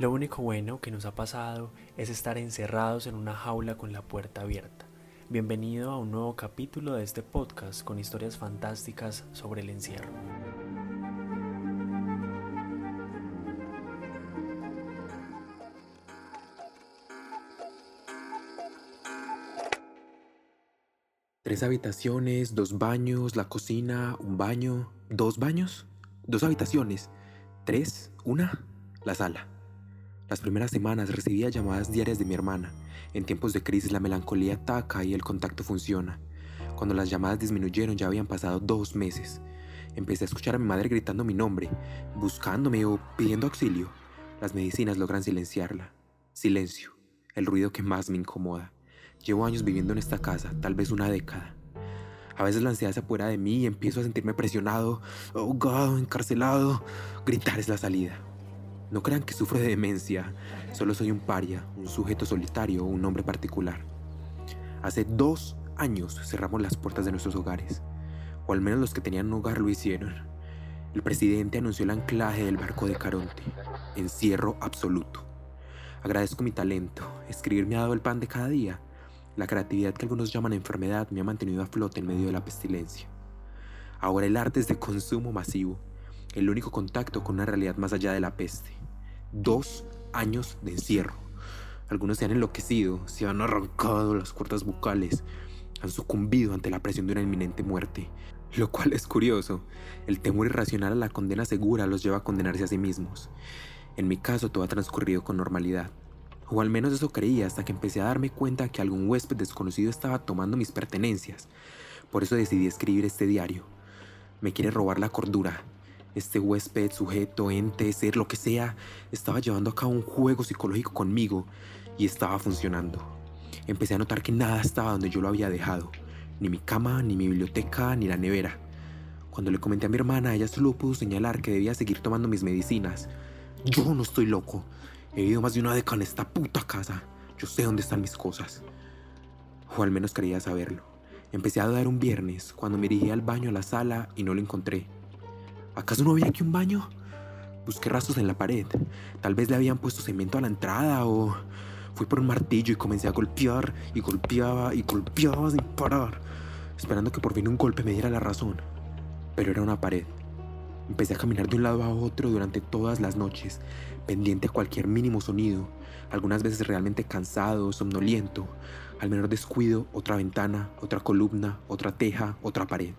Lo único bueno que nos ha pasado es estar encerrados en una jaula con la puerta abierta. Bienvenido a un nuevo capítulo de este podcast con historias fantásticas sobre el encierro. Tres habitaciones, dos baños, la cocina, un baño, dos baños, dos habitaciones, tres, una, la sala. Las primeras semanas recibía llamadas diarias de mi hermana. En tiempos de crisis la melancolía ataca y el contacto funciona. Cuando las llamadas disminuyeron ya habían pasado dos meses. Empecé a escuchar a mi madre gritando mi nombre, buscándome o pidiendo auxilio. Las medicinas logran silenciarla. Silencio, el ruido que más me incomoda. Llevo años viviendo en esta casa, tal vez una década. A veces la ansiedad se apodera de mí y empiezo a sentirme presionado, ahogado, encarcelado. Gritar es la salida. No crean que sufro de demencia, solo soy un paria, un sujeto solitario un hombre particular. Hace dos años cerramos las puertas de nuestros hogares, o al menos los que tenían hogar lo hicieron. El presidente anunció el anclaje del barco de Caronte, encierro absoluto. Agradezco mi talento, escribir me ha dado el pan de cada día la creatividad que algunos llaman enfermedad me ha mantenido a flote en medio de la pestilencia. Ahora el arte es de consumo masivo, el único contacto con una realidad más allá de la peste. Dos años de encierro. Algunos se han enloquecido, se han arrancado las cuerdas bucales, han sucumbido ante la presión de una inminente muerte. Lo cual es curioso, el temor irracional a la condena segura los lleva a condenarse a sí mismos. En mi caso todo ha transcurrido con normalidad. O al menos eso creía hasta que empecé a darme cuenta que algún huésped desconocido estaba tomando mis pertenencias. Por eso decidí escribir este diario. Me quiere robar la cordura. Este huésped, sujeto, ente, ser, lo que sea, estaba llevando a cabo un juego psicológico conmigo y estaba funcionando. Empecé a notar que nada estaba donde yo lo había dejado. Ni mi cama, ni mi biblioteca, ni la nevera. Cuando le comenté a mi hermana, ella solo pudo señalar que debía seguir tomando mis medicinas. Yo no estoy loco. He vivido más de una década en esta puta casa. Yo sé dónde están mis cosas. O al menos quería saberlo. Empecé a dudar un viernes cuando me dirigí al baño a la sala y no lo encontré. ¿Acaso no había aquí un baño? Busqué rastros en la pared. Tal vez le habían puesto cemento a la entrada o... Fui por un martillo y comencé a golpear y golpeaba y golpeaba sin parar, esperando que por fin un golpe me diera la razón. Pero era una pared. Empecé a caminar de un lado a otro durante todas las noches, pendiente a cualquier mínimo sonido, algunas veces realmente cansado, somnoliento. Al menor descuido, otra ventana, otra columna, otra teja, otra pared.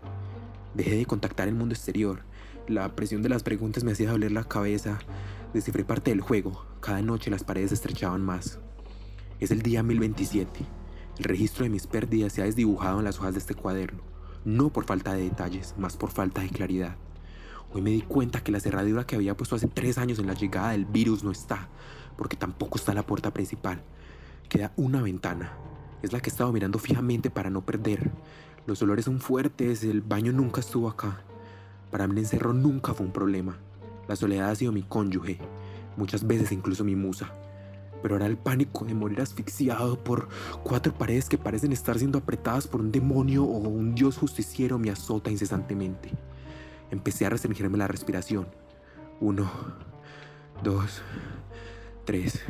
Dejé de contactar el mundo exterior. La presión de las preguntas me hacía doler la cabeza. Descifré parte del juego. Cada noche las paredes se estrechaban más. Es el día 1027. El registro de mis pérdidas se ha desdibujado en las hojas de este cuaderno. No por falta de detalles, más por falta de claridad. Hoy me di cuenta que la cerradura que había puesto hace tres años en la llegada del virus no está, porque tampoco está la puerta principal. Queda una ventana. Es la que he estado mirando fijamente para no perder. Los olores son fuertes, el baño nunca estuvo acá. Para mí el encerro nunca fue un problema. La soledad ha sido mi cónyuge, muchas veces incluso mi musa. Pero ahora el pánico de morir asfixiado por cuatro paredes que parecen estar siendo apretadas por un demonio o un dios justiciero me azota incesantemente. Empecé a restringirme la respiración. Uno, dos, tres.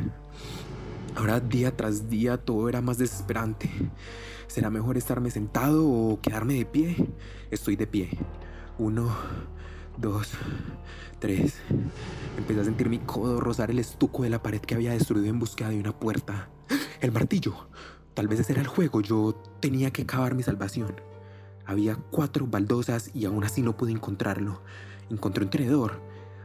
Ahora día tras día todo era más desesperante. ¿Será mejor estarme sentado o quedarme de pie? Estoy de pie. Uno, dos, tres. Empecé a sentir mi codo rozar el estuco de la pared que había destruido en búsqueda de una puerta. El martillo. Tal vez ese era el juego. Yo tenía que cavar mi salvación. Había cuatro baldosas y aún así no pude encontrarlo. Encontré un tenedor.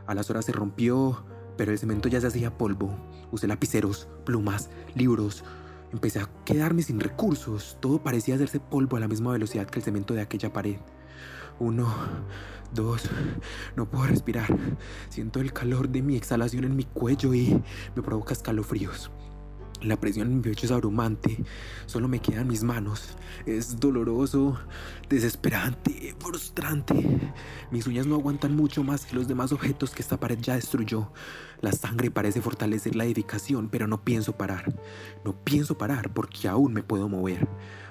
A las horas se rompió, pero el cemento ya se hacía polvo. Usé lapiceros, plumas, libros. Empecé a quedarme sin recursos. Todo parecía hacerse polvo a la misma velocidad que el cemento de aquella pared. Uno, dos, no puedo respirar. Siento el calor de mi exhalación en mi cuello y me provoca escalofríos. La presión en mi pecho es abrumante, solo me quedan mis manos. Es doloroso, desesperante, frustrante. Mis uñas no aguantan mucho más que los demás objetos que esta pared ya destruyó. La sangre parece fortalecer la edificación, pero no pienso parar. No pienso parar porque aún me puedo mover.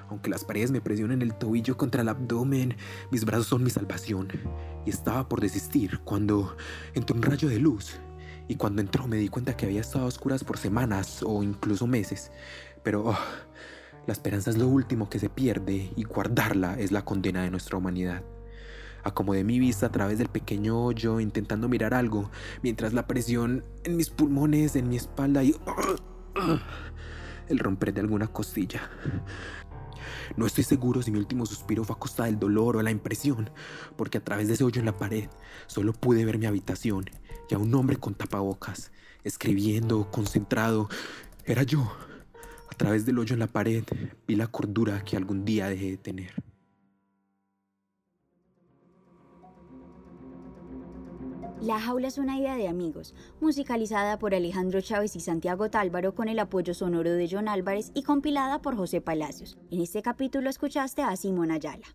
Aunque las paredes me presionen el tobillo contra el abdomen, mis brazos son mi salvación. Y estaba por desistir cuando entró un rayo de luz y cuando entró me di cuenta que había estado a oscuras por semanas o incluso meses. Pero oh, la esperanza es lo último que se pierde y guardarla es la condena de nuestra humanidad. Acomodé mi vista a través del pequeño hoyo intentando mirar algo, mientras la presión en mis pulmones, en mi espalda y el romper de alguna costilla. No estoy seguro si mi último suspiro fue a costa del dolor o la impresión, porque a través de ese hoyo en la pared solo pude ver mi habitación y a un hombre con tapabocas, escribiendo, concentrado. Era yo. A través del hoyo en la pared vi la cordura que algún día dejé de tener. La jaula es una idea de amigos, musicalizada por Alejandro Chávez y Santiago Tálvaro con el apoyo sonoro de John Álvarez y compilada por José Palacios. En este capítulo escuchaste a Simón Ayala.